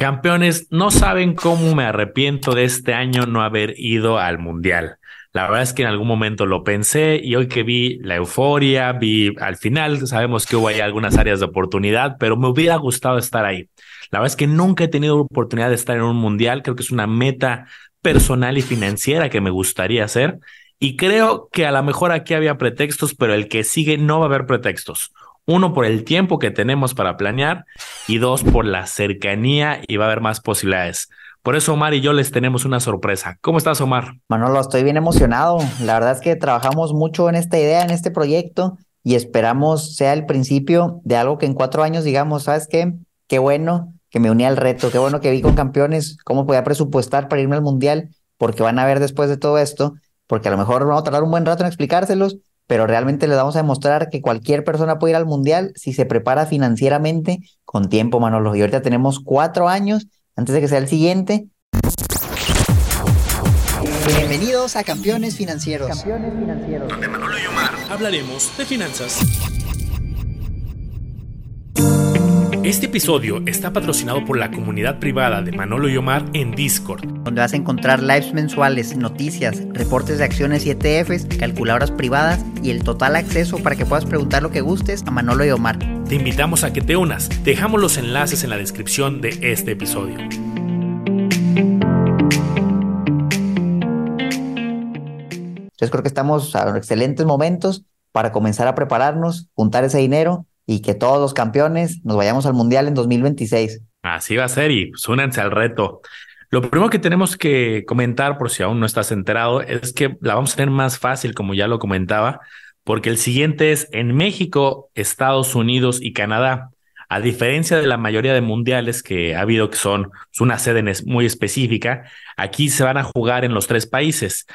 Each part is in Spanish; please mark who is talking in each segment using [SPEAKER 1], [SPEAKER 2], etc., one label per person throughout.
[SPEAKER 1] Campeones, no saben cómo me arrepiento de este año no haber ido al Mundial. La verdad es que en algún momento lo pensé y hoy que vi la euforia, vi al final, sabemos que hubo ahí algunas áreas de oportunidad, pero me hubiera gustado estar ahí. La verdad es que nunca he tenido oportunidad de estar en un Mundial, creo que es una meta personal y financiera que me gustaría hacer. Y creo que a lo mejor aquí había pretextos, pero el que sigue no va a haber pretextos. Uno, por el tiempo que tenemos para planear y dos, por la cercanía y va a haber más posibilidades. Por eso Omar y yo les tenemos una sorpresa. ¿Cómo estás, Omar?
[SPEAKER 2] Manolo, estoy bien emocionado. La verdad es que trabajamos mucho en esta idea, en este proyecto y esperamos sea el principio de algo que en cuatro años digamos, ¿sabes qué? Qué bueno que me uní al reto, qué bueno que vi con campeones cómo podía presupuestar para irme al mundial, porque van a ver después de todo esto, porque a lo mejor vamos a tardar un buen rato en explicárselos, pero realmente les vamos a demostrar que cualquier persona puede ir al mundial si se prepara financieramente con tiempo, Manolo. Y ahorita tenemos cuatro años antes de que sea el siguiente.
[SPEAKER 3] Bienvenidos a Campeones Financieros.
[SPEAKER 2] Campeones financieros.
[SPEAKER 1] Donde Manolo y Omar hablaremos de finanzas. Este episodio está patrocinado por la comunidad privada de Manolo y Omar en Discord,
[SPEAKER 2] donde vas a encontrar lives mensuales, noticias, reportes de acciones y ETFs, calculadoras privadas y el total acceso para que puedas preguntar lo que gustes a Manolo y Omar.
[SPEAKER 1] Te invitamos a que te unas. Dejamos los enlaces en la descripción de este episodio.
[SPEAKER 2] Entonces creo que estamos a excelentes momentos para comenzar a prepararnos, juntar ese dinero y que todos los campeones nos vayamos al Mundial en 2026.
[SPEAKER 1] Así va a ser y pues, al reto. Lo primero que tenemos que comentar, por si aún no estás enterado, es que la vamos a tener más fácil, como ya lo comentaba, porque el siguiente es en México, Estados Unidos y Canadá. A diferencia de la mayoría de mundiales que ha habido que son una sede muy específica, aquí se van a jugar en los tres países.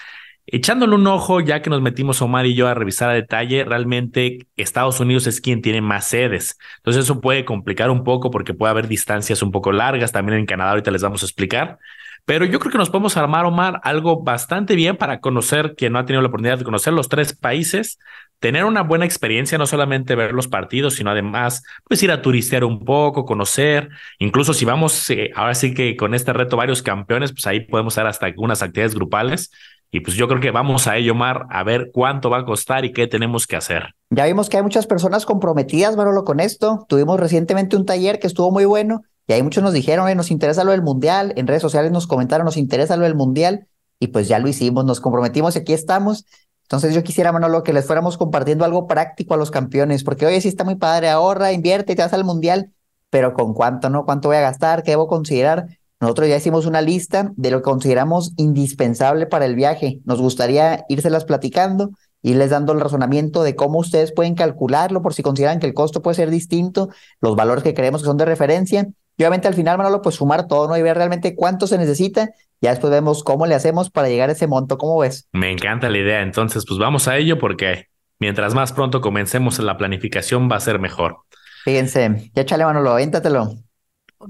[SPEAKER 1] Echándole un ojo, ya que nos metimos Omar y yo a revisar a detalle, realmente Estados Unidos es quien tiene más sedes. Entonces eso puede complicar un poco porque puede haber distancias un poco largas. También en Canadá ahorita les vamos a explicar. Pero yo creo que nos podemos armar, Omar, algo bastante bien para conocer, quien no ha tenido la oportunidad de conocer los tres países, tener una buena experiencia, no solamente ver los partidos, sino además, pues ir a turistear un poco, conocer, incluso si vamos, eh, ahora sí que con este reto varios campeones, pues ahí podemos hacer hasta algunas actividades grupales y pues yo creo que vamos a ello, Mar, a ver cuánto va a costar y qué tenemos que hacer.
[SPEAKER 2] Ya vimos que hay muchas personas comprometidas, Manolo, con esto. Tuvimos recientemente un taller que estuvo muy bueno y ahí muchos nos dijeron, nos interesa lo del mundial. En redes sociales nos comentaron, nos interesa lo del mundial. Y pues ya lo hicimos, nos comprometimos y aquí estamos. Entonces yo quisiera, Manolo, que les fuéramos compartiendo algo práctico a los campeones, porque hoy sí está muy padre, ahorra, invierte y te vas al mundial, pero ¿con cuánto, no? ¿Cuánto voy a gastar? ¿Qué debo considerar? Nosotros ya hicimos una lista de lo que consideramos indispensable para el viaje. Nos gustaría írselas platicando, irles dando el razonamiento de cómo ustedes pueden calcularlo por si consideran que el costo puede ser distinto, los valores que creemos que son de referencia. Y obviamente al final, Manolo, pues sumar todo, ¿no? Y ver realmente cuánto se necesita. Ya después vemos cómo le hacemos para llegar a ese monto. ¿Cómo ves?
[SPEAKER 1] Me encanta la idea. Entonces, pues vamos a ello porque mientras más pronto comencemos la planificación va a ser mejor.
[SPEAKER 2] Fíjense, ya échale, Manolo, avéntatelo.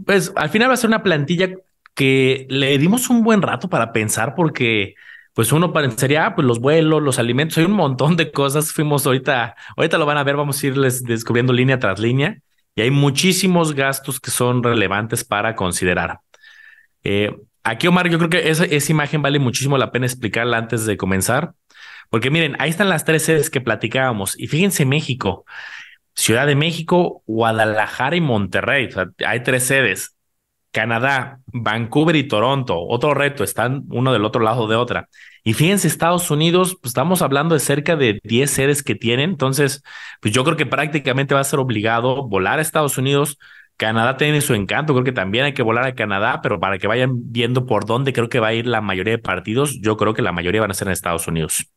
[SPEAKER 1] Pues al final va a ser una plantilla que le dimos un buen rato para pensar porque pues uno pensaría, ah, pues los vuelos, los alimentos, hay un montón de cosas. Fuimos ahorita, ahorita lo van a ver, vamos a irles descubriendo línea tras línea y hay muchísimos gastos que son relevantes para considerar. Eh, aquí, Omar, yo creo que esa, imagen vale muchísimo la pena explicarla antes de comenzar, porque miren, ahí están las tres sedes que platicábamos y fíjense México. Ciudad de México, Guadalajara y Monterrey. hay tres sedes. Canadá, Vancouver y Toronto. Otro reto, están uno del otro lado de otra. Y fíjense, Estados Unidos, pues estamos hablando de cerca de 10 sedes que tienen. Entonces, pues yo creo que prácticamente va a ser obligado volar a Estados Unidos. Canadá tiene su encanto, creo que también hay que volar a Canadá, pero para que vayan viendo por dónde creo que va a ir la mayoría de partidos, yo creo que la mayoría van a ser en Estados Unidos.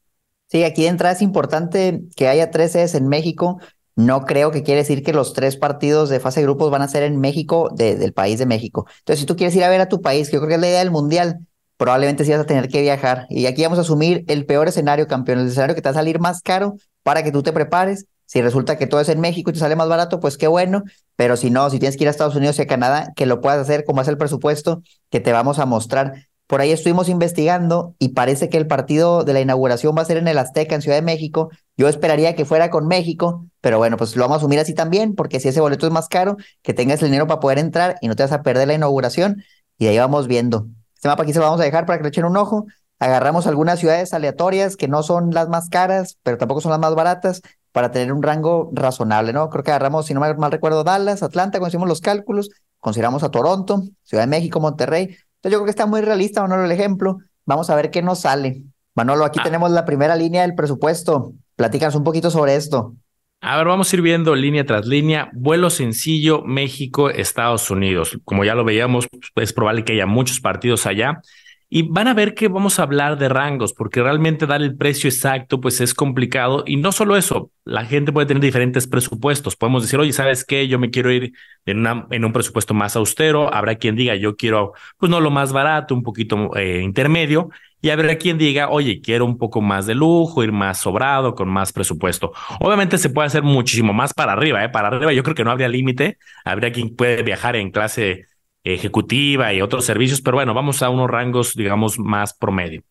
[SPEAKER 2] Sí, aquí de entrada es importante que haya tres sedes en México. No creo que quiere decir que los tres partidos de fase de grupos van a ser en México, del país de México. Entonces, si tú quieres ir a ver a tu país, que yo creo que es la idea del Mundial, probablemente sí vas a tener que viajar. Y aquí vamos a asumir el peor escenario, campeón, el escenario que te va a salir más caro para que tú te prepares. Si resulta que todo es en México y te sale más barato, pues qué bueno. Pero si no, si tienes que ir a Estados Unidos y a Canadá, que lo puedas hacer como es el presupuesto que te vamos a mostrar. Por ahí estuvimos investigando y parece que el partido de la inauguración va a ser en el Azteca, en Ciudad de México. Yo esperaría que fuera con México, pero bueno, pues lo vamos a asumir así también, porque si ese boleto es más caro, que tengas el dinero para poder entrar y no te vas a perder la inauguración. Y ahí vamos viendo. Este mapa aquí se lo vamos a dejar para que le echen un ojo. Agarramos algunas ciudades aleatorias que no son las más caras, pero tampoco son las más baratas, para tener un rango razonable, ¿no? Creo que agarramos, si no mal, mal recuerdo, Dallas, Atlanta, cuando hicimos los cálculos, consideramos a Toronto, Ciudad de México, Monterrey, entonces yo creo que está muy realista, Manolo, el ejemplo. Vamos a ver qué nos sale. Manolo, aquí ah. tenemos la primera línea del presupuesto. Platícanos un poquito sobre esto.
[SPEAKER 1] A ver, vamos a ir viendo línea tras línea. Vuelo sencillo, México, Estados Unidos. Como ya lo veíamos, es probable que haya muchos partidos allá. Y van a ver que vamos a hablar de rangos, porque realmente dar el precio exacto pues es complicado. Y no solo eso, la gente puede tener diferentes presupuestos. Podemos decir, oye, ¿sabes qué? Yo me quiero ir en, una, en un presupuesto más austero. Habrá quien diga, yo quiero, pues no lo más barato, un poquito eh, intermedio. Y habrá quien diga, oye, quiero un poco más de lujo, ir más sobrado, con más presupuesto. Obviamente se puede hacer muchísimo más para arriba, ¿eh? Para arriba yo creo que no habría límite. Habría quien puede viajar en clase ejecutiva y otros servicios, pero bueno, vamos a unos rangos, digamos, más promedio.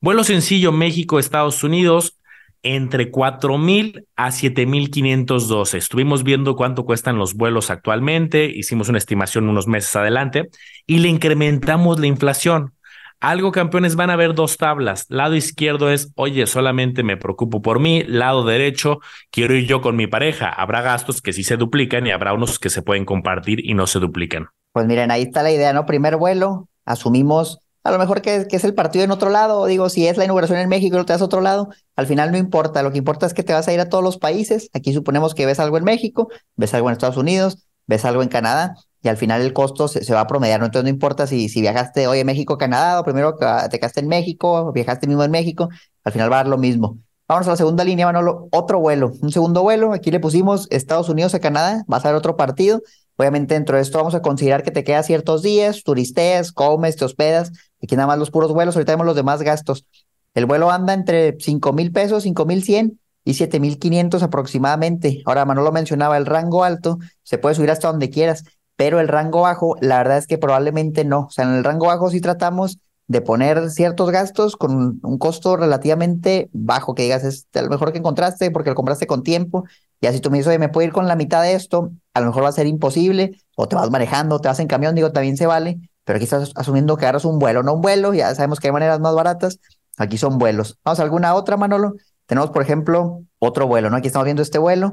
[SPEAKER 1] Vuelo sencillo México, Estados Unidos, entre 4.000 a 7.512. Estuvimos viendo cuánto cuestan los vuelos actualmente, hicimos una estimación unos meses adelante y le incrementamos la inflación. Algo, campeones, van a ver dos tablas. Lado izquierdo es, oye, solamente me preocupo por mí. Lado derecho, quiero ir yo con mi pareja. Habrá gastos que sí se duplican y habrá unos que se pueden compartir y no se duplican.
[SPEAKER 2] Pues miren, ahí está la idea, ¿no? Primer vuelo, asumimos a lo mejor que, que, es el partido en otro lado, digo, si es la inauguración en México y lo te das a otro lado, al final no importa, lo que importa es que te vas a ir a todos los países, aquí suponemos que ves algo en México, ves algo en Estados Unidos, ves algo en Canadá, y al final el costo se, va a promediar, ¿no? Entonces no importa si, si viajaste hoy en México, Canadá, o primero te quedaste en México, o viajaste mismo en México, al final va a dar lo mismo. Vamos a la segunda línea, Manolo, otro vuelo, un segundo vuelo, aquí le pusimos Estados Unidos a Canadá, va a ser otro partido, Obviamente dentro de esto vamos a considerar que te quedas ciertos días, turisteas, comes, te hospedas. Aquí nada más los puros vuelos, ahorita vemos los demás gastos. El vuelo anda entre 5 mil pesos, 5 mil 100 y 7 mil 500 aproximadamente. Ahora Manolo mencionaba el rango alto, se puede subir hasta donde quieras, pero el rango bajo, la verdad es que probablemente no. O sea, en el rango bajo sí tratamos de poner ciertos gastos con un costo relativamente bajo, que digas, es lo mejor que encontraste porque lo compraste con tiempo. Y así tú me dices, oye, me puedo ir con la mitad de esto, a lo mejor va a ser imposible, o te vas manejando, te vas en camión, digo, también se vale, pero aquí estás asumiendo que agarras un vuelo, no un vuelo, ya sabemos que hay maneras más baratas, aquí son vuelos. Vamos a alguna otra, Manolo. Tenemos, por ejemplo, otro vuelo, ¿no? Aquí estamos viendo este vuelo.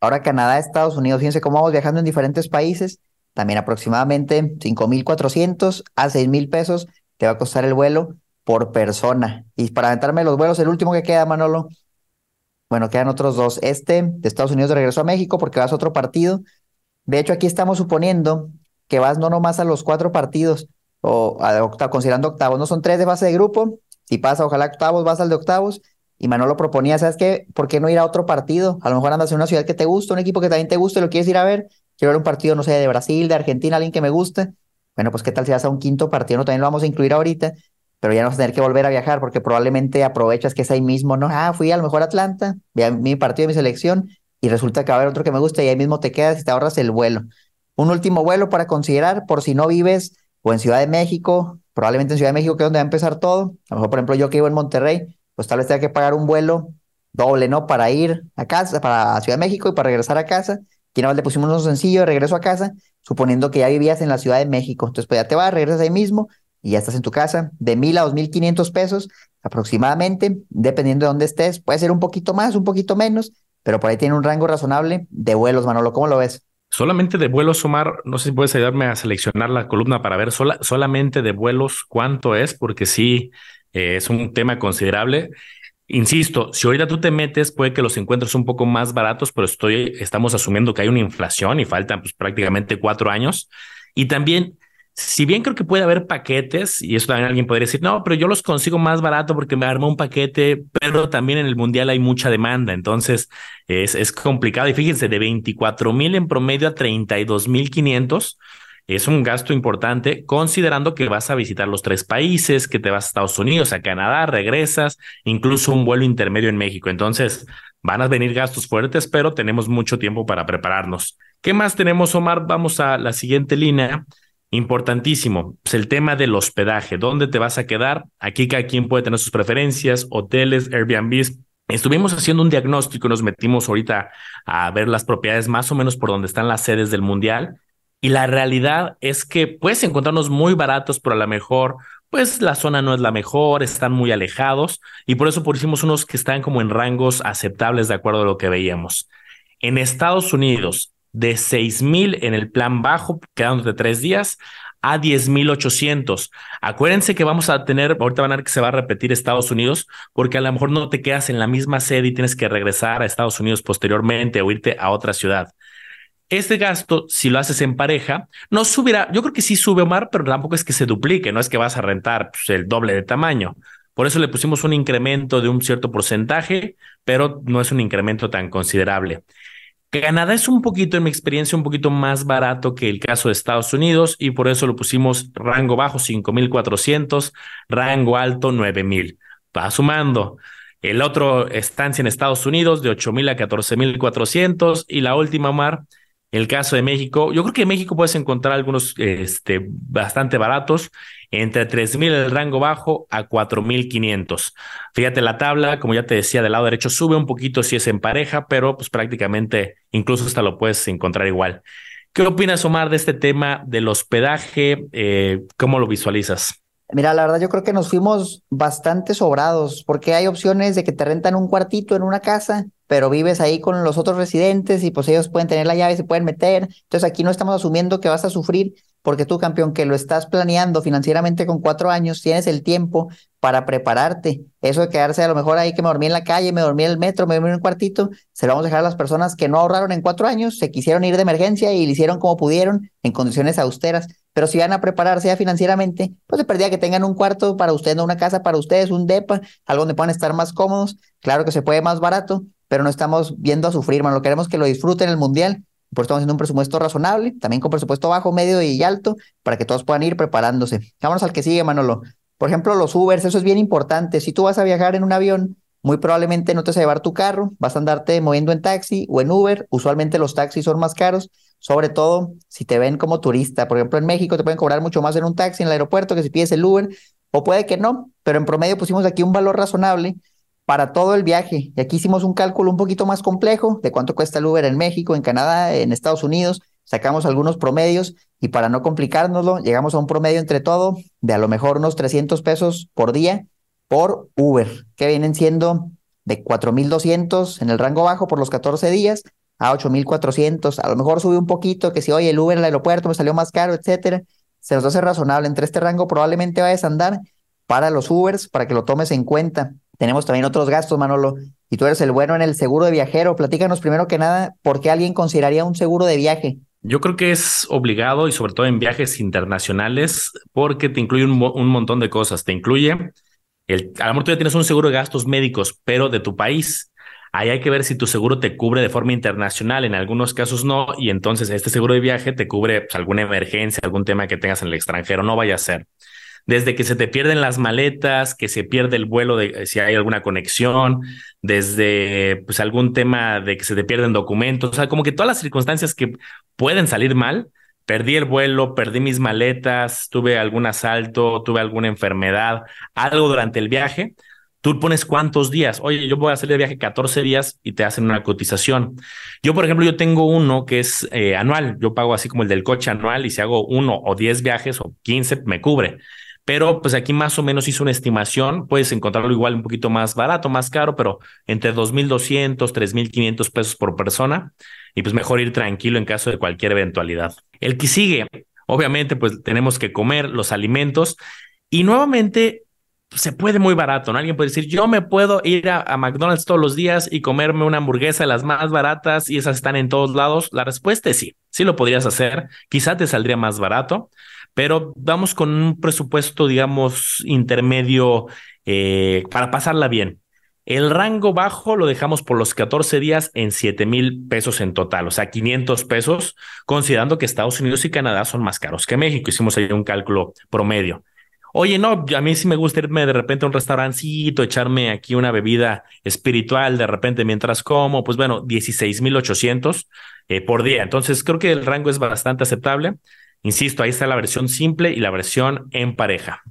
[SPEAKER 2] Ahora Canadá, Estados Unidos, fíjense cómo vamos viajando en diferentes países, también aproximadamente 5.400 a 6.000 pesos te va a costar el vuelo por persona. Y para aventarme los vuelos, el último que queda, Manolo, bueno, quedan otros dos. Este de Estados Unidos de regreso a México porque vas a otro partido. De hecho, aquí estamos suponiendo que vas no nomás a los cuatro partidos o a considerando octavos, no son tres de fase de grupo. Si pasa, ojalá octavos, vas al de octavos. Y Manolo proponía, ¿sabes qué? ¿Por qué no ir a otro partido? A lo mejor andas en una ciudad que te gusta, un equipo que también te gusta y lo quieres ir a ver. Quiero ver un partido, no sé, de Brasil, de Argentina, alguien que me guste. Bueno, pues qué tal si vas a un quinto partido, no, también lo vamos a incluir ahorita, pero ya no vas a tener que volver a viajar porque probablemente aprovechas que es ahí mismo, ¿no? Ah, fui a lo mejor a Atlanta, vi a mi partido de mi selección y resulta que va a haber otro que me gusta y ahí mismo te quedas y te ahorras el vuelo. Un último vuelo para considerar por si no vives o en Ciudad de México, probablemente en Ciudad de México que es donde va a empezar todo. A lo mejor, por ejemplo, yo que vivo en Monterrey, pues tal vez tenga que pagar un vuelo doble, ¿no? Para ir a casa, para Ciudad de México y para regresar a casa. Aquí nada más le pusimos un sencillo de regreso a casa suponiendo que ya vivías en la Ciudad de México. Entonces, pues ya te vas, regresas ahí mismo y ya estás en tu casa, de mil a dos mil quinientos pesos aproximadamente, dependiendo de dónde estés. Puede ser un poquito más, un poquito menos, pero por ahí tiene un rango razonable de vuelos, Manolo. ¿Cómo lo ves?
[SPEAKER 1] Solamente de vuelos, Omar, no sé si puedes ayudarme a seleccionar la columna para ver sola, solamente de vuelos cuánto es, porque sí, eh, es un tema considerable. Insisto, si ahorita tú te metes, puede que los encuentres un poco más baratos, pero estoy, estamos asumiendo que hay una inflación y faltan pues, prácticamente cuatro años. Y también, si bien creo que puede haber paquetes, y eso también alguien podría decir, no, pero yo los consigo más barato porque me armó un paquete, pero también en el mundial hay mucha demanda, entonces es, es complicado. Y fíjense, de 24 mil en promedio a 32 mil 500 es un gasto importante considerando que vas a visitar los tres países, que te vas a Estados Unidos, a Canadá, regresas, incluso un vuelo intermedio en México. Entonces, van a venir gastos fuertes, pero tenemos mucho tiempo para prepararnos. ¿Qué más tenemos, Omar? Vamos a la siguiente línea. Importantísimo, pues el tema del hospedaje, ¿dónde te vas a quedar? Aquí cada quien puede tener sus preferencias, hoteles, Airbnbs. Estuvimos haciendo un diagnóstico, nos metimos ahorita a ver las propiedades más o menos por donde están las sedes del Mundial y la realidad es que puedes encontrarnos muy baratos, pero a lo mejor pues la zona no es la mejor, están muy alejados y por eso pusimos unos que están como en rangos aceptables de acuerdo a lo que veíamos. En Estados Unidos, de 6 mil en el plan bajo, quedándote tres días, a 10,800. Acuérdense que vamos a tener, ahorita van a ver que se va a repetir Estados Unidos, porque a lo mejor no te quedas en la misma sede y tienes que regresar a Estados Unidos posteriormente o irte a otra ciudad. Este gasto, si lo haces en pareja, no subirá. Yo creo que sí sube, Omar, pero tampoco es que se duplique, no es que vas a rentar pues, el doble de tamaño. Por eso le pusimos un incremento de un cierto porcentaje, pero no es un incremento tan considerable. Canadá es un poquito, en mi experiencia, un poquito más barato que el caso de Estados Unidos y por eso lo pusimos rango bajo 5,400, rango alto 9,000. Va sumando. El otro estancia en Estados Unidos de 8,000 a 14,400 y la última, Mar, el caso de México, yo creo que en México puedes encontrar algunos este, bastante baratos, entre 3.000 el rango bajo a 4.500. Fíjate la tabla, como ya te decía, del lado derecho sube un poquito si es en pareja, pero pues prácticamente incluso hasta lo puedes encontrar igual. ¿Qué opinas, Omar, de este tema del hospedaje? Eh, ¿Cómo lo visualizas?
[SPEAKER 2] Mira, la verdad yo creo que nos fuimos bastante sobrados porque hay opciones de que te rentan un cuartito en una casa pero vives ahí con los otros residentes y pues ellos pueden tener la llave se pueden meter. Entonces aquí no estamos asumiendo que vas a sufrir porque tú, campeón, que lo estás planeando financieramente con cuatro años, tienes el tiempo para prepararte. Eso de quedarse a lo mejor ahí que me dormí en la calle, me dormí en el metro, me dormí en un cuartito, se lo vamos a dejar a las personas que no ahorraron en cuatro años, se quisieron ir de emergencia y lo hicieron como pudieron en condiciones austeras. Pero si van a prepararse ya financieramente, pues se perdía que tengan un cuarto para ustedes, no una casa para ustedes, un DEPA, algo donde puedan estar más cómodos. Claro que se puede más barato, pero no estamos viendo a sufrir, mano. Queremos que lo disfruten el mundial. Por eso estamos haciendo un presupuesto razonable, también con presupuesto bajo, medio y alto, para que todos puedan ir preparándose. Vámonos al que sigue, Manolo. Por ejemplo, los Ubers, eso es bien importante. Si tú vas a viajar en un avión, muy probablemente no te vas a llevar tu carro, vas a andarte moviendo en taxi o en Uber. Usualmente los taxis son más caros, sobre todo si te ven como turista. Por ejemplo, en México te pueden cobrar mucho más en un taxi en el aeropuerto que si pides el Uber, o puede que no, pero en promedio pusimos aquí un valor razonable para todo el viaje. Y aquí hicimos un cálculo un poquito más complejo de cuánto cuesta el Uber en México, en Canadá, en Estados Unidos. Sacamos algunos promedios y para no complicárnoslo, llegamos a un promedio entre todo de a lo mejor unos 300 pesos por día por Uber, que vienen siendo de 4,200 en el rango bajo por los 14 días a 8,400. A lo mejor sube un poquito, que si, oye, el Uber en el aeropuerto me salió más caro, etcétera. Se nos hace razonable. Entre este rango probablemente vayas a andar para los Ubers, para que lo tomes en cuenta. Tenemos también otros gastos, Manolo. Y tú eres el bueno en el seguro de viajero. Platícanos primero que nada, ¿por qué alguien consideraría un seguro de viaje?
[SPEAKER 1] Yo creo que es obligado y sobre todo en viajes internacionales porque te incluye un, montón de cosas. Te incluye, el, a lo mejor tú ya tienes un seguro de gastos médicos, pero de tu país. Ahí hay que ver si tu seguro te cubre de forma internacional, en algunos casos no, y entonces este seguro de viaje te cubre pues, alguna emergencia, algún tema que tengas en el extranjero, no vaya a ser desde que se te pierden las maletas, que se pierde el vuelo de si hay alguna conexión, desde pues algún tema de que se te pierden documentos, o sea, como que todas las circunstancias que pueden salir mal. Perdí el vuelo, perdí mis maletas, tuve algún asalto, tuve alguna enfermedad, algo durante el viaje. Tú pones cuántos días. Oye, yo voy a salir de viaje 14 días y te hacen una cotización. Yo, por ejemplo, yo tengo uno que es eh, anual. Yo pago así como el del coche anual y si hago uno o 10 viajes o 15, me cubre pero pues aquí más o menos hizo una estimación, puedes encontrarlo igual un poquito más barato, más caro, pero entre 2.200, 3.500 pesos por persona y pues mejor ir tranquilo en caso de cualquier eventualidad. El que sigue, obviamente pues tenemos que comer los alimentos y nuevamente se puede muy barato, ¿no? Alguien puede decir, yo me puedo ir a, McDonald's todos los días y comerme una hamburguesa de las más baratas y esas están en todos lados. La respuesta es sí, sí lo podrías hacer, quizá te saldría más barato, pero vamos con un presupuesto, digamos, intermedio eh, para pasarla bien. El rango bajo lo dejamos por los 14 días en 7 mil pesos en total, o sea, 500 pesos, considerando que Estados Unidos y Canadá son más caros que México. Hicimos ahí un cálculo promedio. Oye, no, a mí sí me gusta irme de repente a un restaurancito, echarme aquí una bebida espiritual de repente mientras como, pues bueno, 16 mil 800 eh, por día. Entonces creo que el rango es bastante aceptable. Insisto, ahí está la versión simple y la versión en pareja.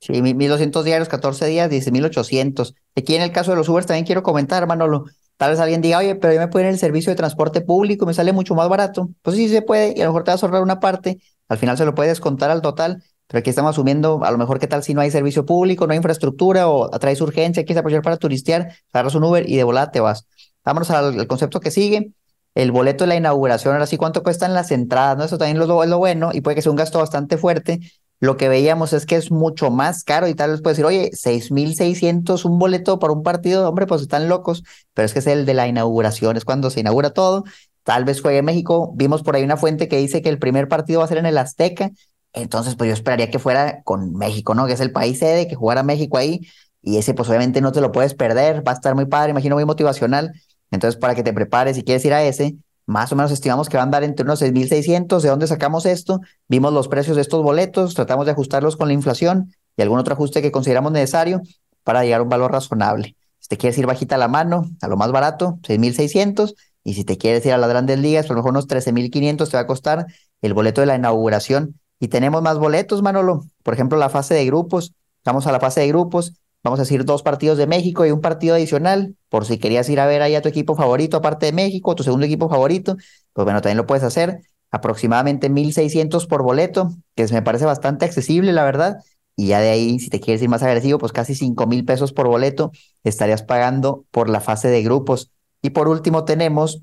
[SPEAKER 2] Sí, 1200 diarios, 14 días, dice 1800. Aquí en el caso de los Ubers también quiero comentar, Manolo. Tal vez alguien diga, oye, pero yo me puedo ir en el servicio de transporte público, me sale mucho más barato. Pues sí, se puede, y a lo mejor te vas a ahorrar una parte, al final se lo puedes contar al total, pero aquí estamos asumiendo, a lo mejor, qué tal si no hay servicio público, no hay infraestructura o traes urgencia, quieres aprovechar para turistear, agarras un Uber y de volada te vas. Vámonos al, concepto que sigue. El boleto de la inauguración, ahora sí, ¿cuánto cuestan las entradas? ¿no? Eso también es lo bueno y puede que sea un gasto bastante fuerte. Lo que veíamos es que es mucho más caro y tal vez puede decir, oye, 6,600 un boleto para un partido, hombre, pues están locos, pero es que es el de la inauguración, es cuando se inaugura todo. Tal vez juegue México. Vimos por ahí una fuente que dice que el primer partido va a ser en el Azteca. Entonces, pues yo esperaría que fuera con México, ¿no? Que es el país sede, que jugara México ahí. Y ese, pues obviamente no te lo puedes perder. Va a estar muy padre, imagino muy motivacional. Entonces, para que te prepares, si quieres ir a ese, más o menos estimamos que van a andar entre unos 6.600. ¿De dónde sacamos esto? Vimos los precios de estos boletos, tratamos de ajustarlos con la inflación y algún otro ajuste que consideramos necesario para llegar a un valor razonable. Si te quieres ir bajita la mano, a lo más barato, 6.600. Y si te quieres ir a las grandes ligas, por lo mejor unos 13.500 te va a costar el boleto de la inauguración. Y tenemos más boletos, Manolo. Por ejemplo, la fase de grupos. Vamos a la fase de grupos vamos a decir, dos partidos de México y un partido adicional, por si querías ir a ver ahí a tu equipo favorito, aparte de México, tu segundo equipo favorito, pues bueno, también lo puedes hacer. Aproximadamente 1.600 por boleto, que me parece bastante accesible, la verdad. Y ya de ahí, si te quieres ir más agresivo, pues casi 5 pesos por boleto estarías pagando por la fase de grupos. Y por último tenemos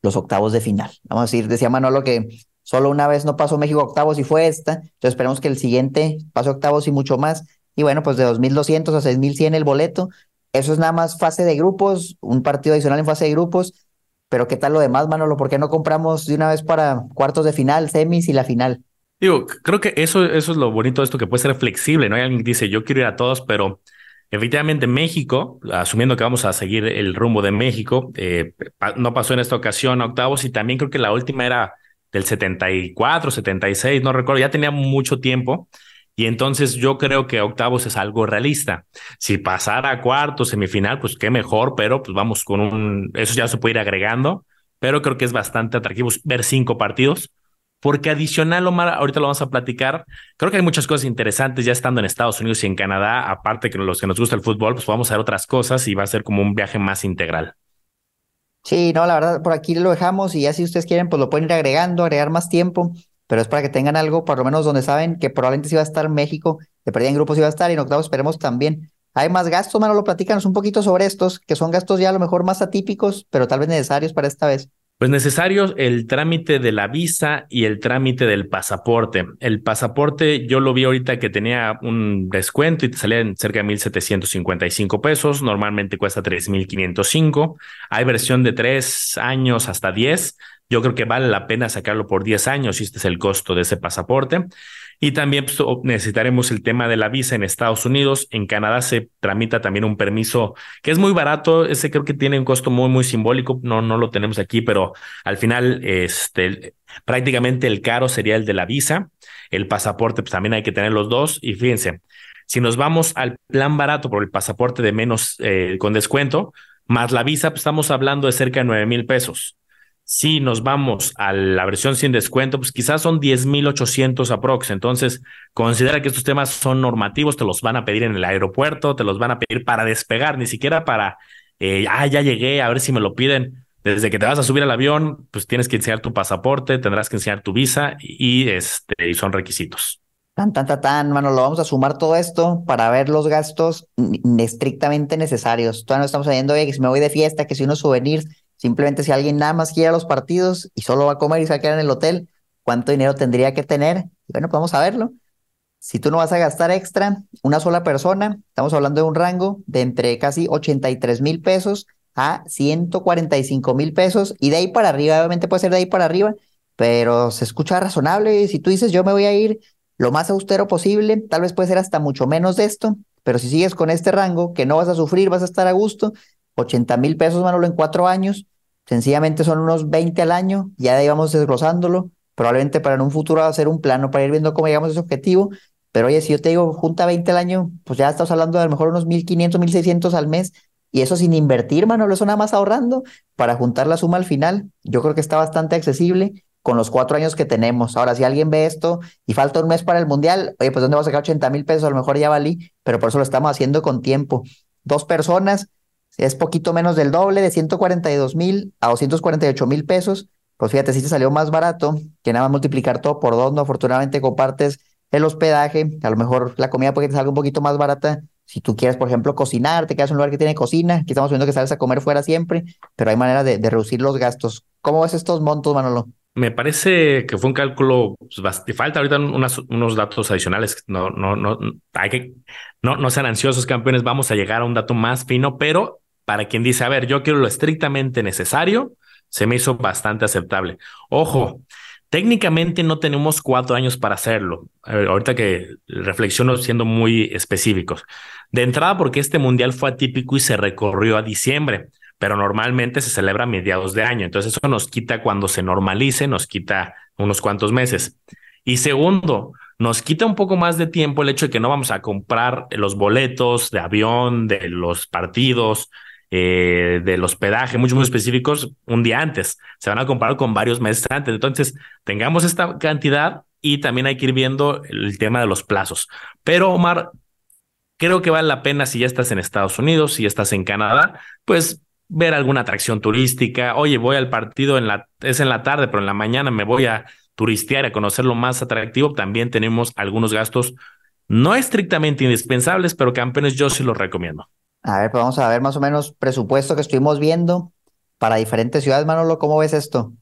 [SPEAKER 2] los octavos de final. Vamos a decir, decía Manolo que solo una vez no pasó México octavos y fue esta. Entonces esperemos que el siguiente pase octavos y mucho más. Y bueno, pues de 2.200 a 6.100 el boleto. Eso es nada más fase de grupos, un partido adicional en fase de grupos. Pero ¿qué tal lo demás, Manolo? ¿Por qué no compramos de una vez para cuartos de final, semis y la final?
[SPEAKER 1] Digo, creo que eso, eso es lo bonito de esto, que puede ser flexible, ¿no? Hay alguien que dice, yo quiero ir a todos, pero efectivamente México, asumiendo que vamos a seguir el rumbo de México, eh, no pasó en esta ocasión a octavos y también creo que la última era del 74, 76, no recuerdo, ya tenía mucho tiempo. Y entonces yo creo que octavos es algo realista. Si pasara a cuarto, semifinal, pues qué mejor, pero pues vamos con un, eso ya se puede ir agregando, pero creo que es bastante atractivo ver cinco partidos, porque adicional, Omar, ahorita lo vamos a platicar, creo que hay muchas cosas interesantes ya estando en Estados Unidos y en Canadá, aparte que los que nos gusta el fútbol, pues vamos a ver otras cosas y va a ser como un viaje más integral.
[SPEAKER 2] Sí, no, la verdad, por aquí lo dejamos y ya si ustedes quieren, pues lo pueden ir agregando, agregar más tiempo pero es para que tengan algo, por lo menos donde saben que probablemente sí va a estar México, de perdida en grupos va a estar y en octavos esperemos también. Hay más gastos, Manolo, platícanos un poquito sobre estos, que son gastos ya a lo mejor más atípicos, pero tal vez necesarios para esta vez.
[SPEAKER 1] Pues necesarios el trámite de la visa y el trámite del pasaporte. El pasaporte yo lo vi ahorita que tenía un descuento y te salía en cerca de 1.755 pesos. Normalmente cuesta 3.505. Hay versión de tres años hasta 10 yo creo que vale la pena sacarlo por 10 años y este es el costo de ese pasaporte. Y también pues, necesitaremos el tema de la visa en Estados Unidos. En Canadá se tramita también un permiso que es muy barato. Ese creo que tiene un costo muy, muy simbólico. No, no lo tenemos aquí, pero al final, este, prácticamente el caro sería el de la visa. El pasaporte, pues también hay que tener los dos. Y fíjense, si nos vamos al plan barato por el pasaporte de menos eh, con descuento, más la visa, pues estamos hablando de cerca de 9 mil pesos. Si nos vamos a la versión sin descuento, pues quizás son 10.800 aprox. Entonces, considera que estos temas son normativos, te los van a pedir en el aeropuerto, te los van a pedir para despegar, ni siquiera para, eh, ah, ya llegué, a ver si me lo piden. Desde que te vas a subir al avión, pues tienes que enseñar tu pasaporte, tendrás que enseñar tu visa y, este, y son requisitos.
[SPEAKER 2] Tan, tan, tan, tan, mano, lo vamos a sumar todo esto para ver los gastos estrictamente necesarios. Todavía no estamos sabiendo, oye, que si me voy de fiesta, que si unos souvenirs, Simplemente si alguien nada más quiere a los partidos y solo va a comer y se va a quedar en el hotel, ¿cuánto dinero tendría que tener? bueno, podemos saberlo. Si tú no vas a gastar extra, una sola persona, estamos hablando de un rango de entre casi 83 mil pesos a 145 mil pesos y de ahí para arriba, obviamente puede ser de ahí para arriba, pero se escucha razonable. Si tú dices yo me voy a ir lo más austero posible, tal vez puede ser hasta mucho menos de esto, pero si sigues con este rango, que no vas a sufrir, vas a estar a gusto, 80 mil pesos, Manolo, en cuatro años, Sencillamente son unos 20 al año, ya de ahí vamos desglosándolo, probablemente para en un futuro hacer un plano para ir viendo cómo llegamos a ese objetivo. Pero oye, si yo te digo junta 20 al año, pues ya estamos hablando de a lo mejor unos 1.500, 1.600 al mes. Y eso sin invertir, Manolo, eso nada más ahorrando para juntar la suma al final. Yo creo que está bastante accesible. con los cuatro años que tenemos. Ahora, si alguien ve esto y falta un mes para el mundial, oye, pues ¿dónde vas a sacar 80 mil pesos? A lo mejor ya valí, pero por eso lo estamos haciendo con tiempo. Dos personas, es poquito menos del doble, de 142 mil a 248 mil pesos. Pues fíjate, si te salió más barato que nada más multiplicar todo por dos, ¿no? Afortunadamente compartes el hospedaje, a lo mejor la comida puede que te salga un poquito más barata. Si tú quieres, por ejemplo, cocinar, te quedas en un lugar que tiene cocina, aquí estamos viendo que sales a comer fuera siempre, pero hay manera de, de reducir los gastos. ¿Cómo ves estos montos, Manolo?
[SPEAKER 1] Me parece que fue un cálculo, pues, falta ahorita unos datos adicionales. No, no, no, hay que, no, no sean ansiosos, campeones. Vamos a llegar a un dato más fino, pero para quien dice, a ver, yo quiero lo estrictamente necesario, se me hizo bastante aceptable. Ojo, técnicamente no tenemos cuatro años para hacerlo. ahorita que reflexiono siendo muy específicos. De entrada, porque este mundial fue atípico y se recorrió a diciembre pero normalmente se celebra a mediados de año. Entonces eso nos quita cuando se normalice, nos quita unos cuantos meses. Y segundo, nos quita un poco más de tiempo el hecho de que no vamos a comprar los boletos de avión, de los partidos, eh, del hospedaje, muchos muy específicos, un día antes. Se van a comprar con varios meses antes. Entonces, tengamos esta cantidad y también hay que ir viendo el tema de los plazos. Pero, Omar, creo que vale la pena si ya estás en Estados Unidos, si estás en Canadá, pues ver alguna atracción turística. Oye, voy al partido en la, es en la tarde, pero en la mañana me voy a turistear, a conocer lo más atractivo. También tenemos algunos gastos no estrictamente indispensables, pero campeones yo sí los recomiendo.
[SPEAKER 2] A ver, pues vamos a ver más o menos presupuesto que estuvimos viendo para diferentes ciudades, Manolo. ¿Cómo ves esto?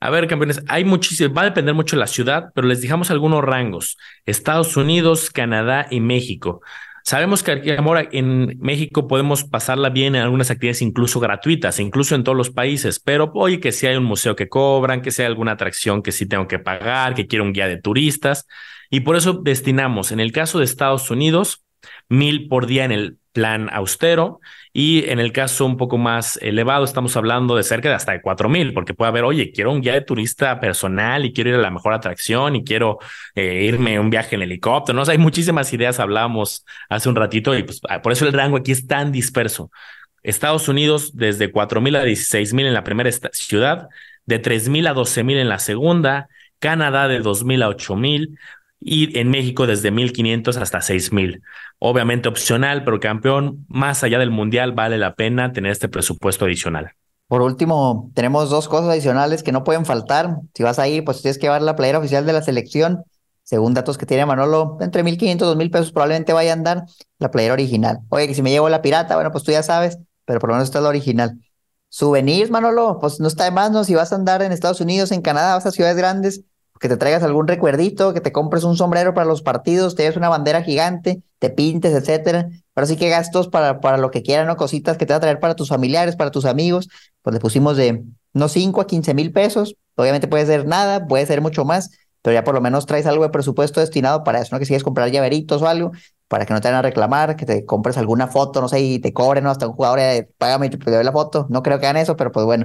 [SPEAKER 1] A ver, campeones, hay muchísimo, va a depender mucho de la ciudad, pero les dejamos algunos rangos. Estados Unidos, Canadá y México. Sabemos que amor, en México podemos pasarla bien en algunas actividades incluso gratuitas, incluso en todos los países, pero oye, que si hay un museo que cobran, que si hay alguna atracción que sí tengo que pagar, que quiero un guía de turistas, y por eso destinamos, en el caso de Estados Unidos, mil por día en el plan austero y en el caso un poco más elevado estamos hablando de cerca de hasta de cuatro mil porque puede haber, oye, quiero un guía de turista personal y quiero ir a la mejor atracción y quiero eh, irme un viaje en helicóptero, ¿no? hay muchísimas ideas, hablamos hace un ratito y pues ah, por eso el rango aquí es tan disperso. Estados Unidos desde cuatro mil a dieciséis mil en la primera ciudad, de tres mil a doce mil en la segunda, Canadá de dos mil a ocho mil, y en México desde 1500 hasta 6000. Obviamente opcional, pero campeón, más allá del mundial, vale la pena tener este presupuesto adicional.
[SPEAKER 2] Por último, tenemos dos cosas adicionales que no pueden faltar. Si vas a ir, pues tienes que llevar la playera oficial de la selección. Según datos que tiene Manolo, entre 1500 y 2000 pesos probablemente vaya a andar la playera original. Oye, que si me llevo la pirata, bueno, pues tú ya sabes, pero por lo menos está la original. Souvenirs, Manolo, pues no está de más, ¿no? Si vas a andar en Estados Unidos, en Canadá, vas a ciudades grandes, que te traigas algún recuerdito, que te compres un sombrero para los partidos, te lleves una bandera gigante, te pintes, etcétera. Pero sí que gastos para, para lo que quieran, ¿no? Cositas que te va a traer para tus familiares, para tus amigos. Pues le pusimos de unos 5 a 15 mil pesos. Obviamente puede ser nada, puede ser mucho más, pero ya por lo menos traes algo de presupuesto destinado para eso, ¿no? Que si quieres comprar llaveritos o algo, para que no te vayan a reclamar, que te compres alguna foto, no sé, y te cobren, ¿no? Hasta un jugador, eh, págame y te doy la foto. No creo que hagan eso, pero pues bueno.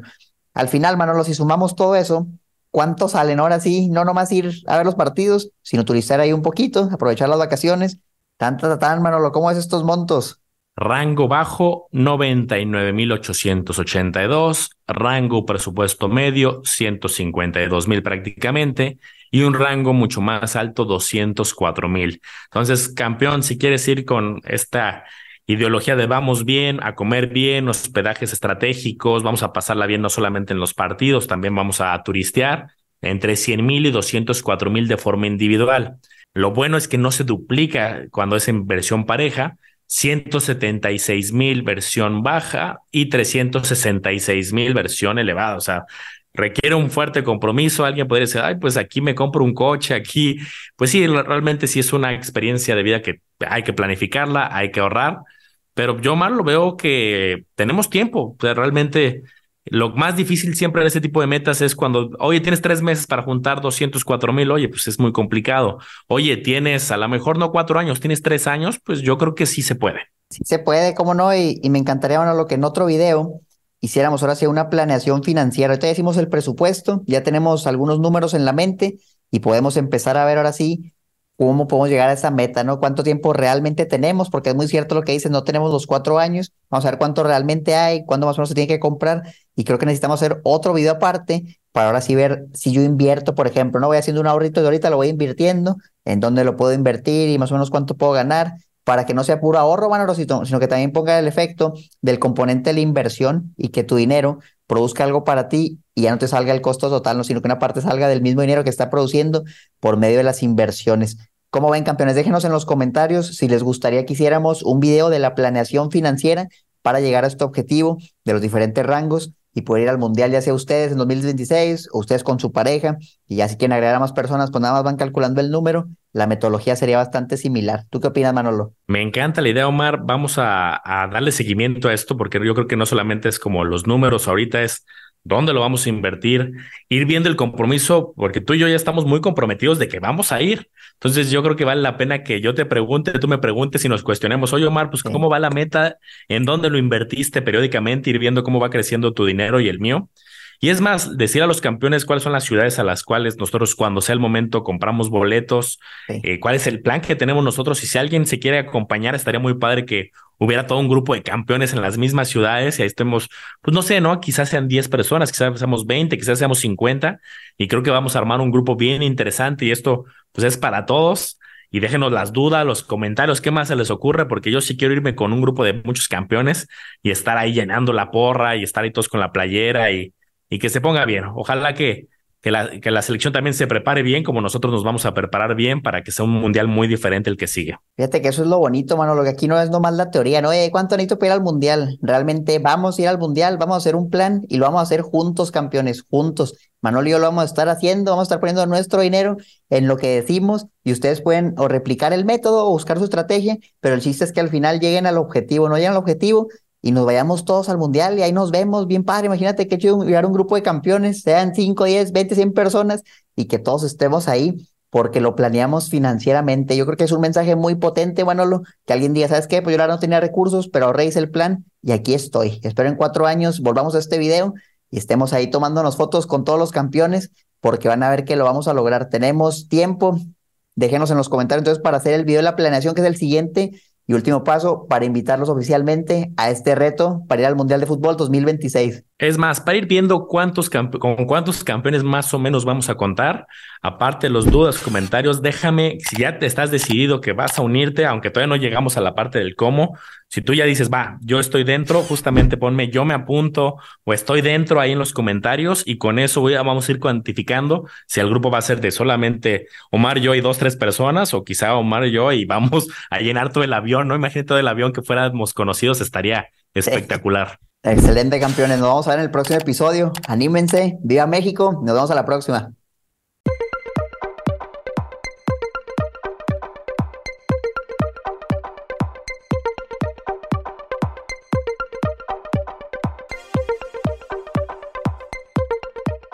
[SPEAKER 2] Al final, Manolo, si sumamos todo eso, ¿Cuánto salen ahora sí? No nomás ir a ver los partidos, sino turistar ahí un poquito, aprovechar las vacaciones. Tanta, tan, Manolo, ¿cómo es estos montos?
[SPEAKER 1] Rango bajo, 99,882. Rango presupuesto medio, 152,000 prácticamente. Y un rango mucho más alto, 204,000. Entonces, campeón, si quieres ir con esta ideología de vamos bien, a comer bien, hospedajes estratégicos, vamos a pasarla bien no solamente en los partidos, también vamos a turistear entre 100 mil y 204 mil de forma individual. Lo bueno es que no se duplica cuando es en versión pareja, 176 mil versión baja y 366 mil versión elevada. O sea, requiere un fuerte compromiso. Alguien podría decir, ay, pues aquí me compro un coche, aquí. Pues sí, realmente sí es una experiencia de vida que hay que planificarla, hay que ahorrar pero yo mal lo veo que tenemos tiempo. O sea, realmente lo más difícil siempre en ese tipo de metas es cuando, oye, tienes tres meses para juntar 204 mil, oye, pues es muy complicado. Oye, tienes a lo mejor no cuatro años, tienes tres años, pues yo creo que sí se puede.
[SPEAKER 2] Sí se puede, cómo no, y, me encantaría, bueno, lo que en otro video hiciéramos ahora sí una planeación financiera. Ahorita ya hicimos el presupuesto, ya tenemos algunos números en la mente y podemos empezar a ver ahora sí cómo podemos llegar a esa meta, ¿no? ¿Cuánto tiempo realmente tenemos? Porque es muy cierto lo que dices, no tenemos los cuatro años, vamos a ver cuánto realmente hay, cuándo más o menos se tiene que comprar y creo que necesitamos hacer otro video aparte para ahora sí ver si yo invierto, por ejemplo, no voy haciendo un ahorrito y ahorita lo voy invirtiendo, en dónde lo puedo invertir y más o menos cuánto puedo ganar para que no sea puro ahorro, Rosito, sino que también ponga el efecto del componente de la inversión y que tu dinero produzca algo para ti y ya no te salga el costo total, no, sino que una parte salga del mismo dinero que está produciendo por medio de las inversiones. ¿Cómo ven, campeones? Déjenos en los comentarios si les gustaría que hiciéramos un video de la planeación financiera para llegar a este objetivo de los diferentes rangos y poder ir al mundial, ya sea ustedes en 2026 o ustedes con su pareja. Y ya si quieren agregar a más personas, pues nada más van calculando el número. La metodología sería bastante similar. ¿Tú qué opinas, Manolo?
[SPEAKER 1] Me encanta la idea, Omar. Vamos a, a darle seguimiento a esto porque yo creo que no solamente es como los números ahorita, es dónde lo vamos a invertir, ir viendo el compromiso, porque tú y yo ya estamos muy comprometidos de que vamos a ir. Entonces yo creo que vale la pena que yo te pregunte, tú me preguntes y nos cuestionemos, oye Omar, pues cómo va la meta, en dónde lo invertiste periódicamente, ir viendo cómo va creciendo tu dinero y el mío. Y es más, decir a los campeones cuáles son las ciudades a las cuales nosotros cuando sea el momento compramos boletos, eh, cuál es el plan que tenemos nosotros y si alguien se quiere acompañar, estaría muy padre que hubiera todo un grupo de campeones en las mismas ciudades y ahí estemos, pues no sé, ¿no? Quizás sean 10 personas, quizás seamos 20, quizás seamos 50 y creo que vamos a armar un grupo bien interesante y esto pues es para todos. Y déjenos las dudas, los comentarios, qué más se les ocurre, porque yo sí quiero irme con un grupo de muchos campeones y estar ahí llenando la porra y estar ahí todos con la playera y, y que se ponga bien. Ojalá que, que, la, que la selección también se prepare bien, como nosotros nos vamos a preparar bien para que sea un mundial muy diferente el que sigue.
[SPEAKER 2] Fíjate que eso es lo bonito, mano. Lo que aquí no es nomás la teoría, ¿no? Eh, ¿Cuánto necesito para ir al mundial? Realmente vamos a ir al mundial, vamos a hacer un plan y lo vamos a hacer juntos, campeones, juntos. Manolo y yo lo vamos a estar haciendo, vamos a estar poniendo nuestro dinero en lo que decimos y ustedes pueden o replicar el método o buscar su estrategia, pero el chiste es que al final lleguen al objetivo, no lleguen al objetivo, y nos vayamos todos al mundial y ahí nos vemos bien padre. Imagínate que chido llegar un grupo de campeones, sean 5, 10, 20, 100 personas y que todos estemos ahí porque lo planeamos financieramente. Yo creo que es un mensaje muy potente, Manolo, que alguien diga, ¿sabes qué? Pues yo ahora no tenía recursos, pero ahorré el plan y aquí estoy. Espero en cuatro años volvamos a este video y estemos ahí tomándonos fotos con todos los campeones porque van a ver que lo vamos a lograr. Tenemos tiempo. Déjenos en los comentarios entonces para hacer el video de la planeación, que es el siguiente y último paso, para invitarlos oficialmente a este reto para ir al Mundial de Fútbol 2026.
[SPEAKER 1] Es más, para ir viendo cuántos con cuántos campeones más o menos vamos a contar, aparte de los dudas, comentarios, déjame, si ya te estás decidido que vas a unirte, aunque todavía no llegamos a la parte del cómo, si tú ya dices, va, yo estoy dentro, justamente ponme, yo me apunto o estoy dentro ahí en los comentarios y con eso voy a, vamos a ir cuantificando si el grupo va a ser de solamente Omar, yo y dos, tres personas o quizá Omar y yo y vamos a llenar todo el avión, ¿no? Imagínate todo el avión que fuéramos conocidos, estaría espectacular.
[SPEAKER 2] Excelente, campeones. Nos vamos a ver en el próximo episodio. Anímense. Viva México. Nos vemos a la próxima.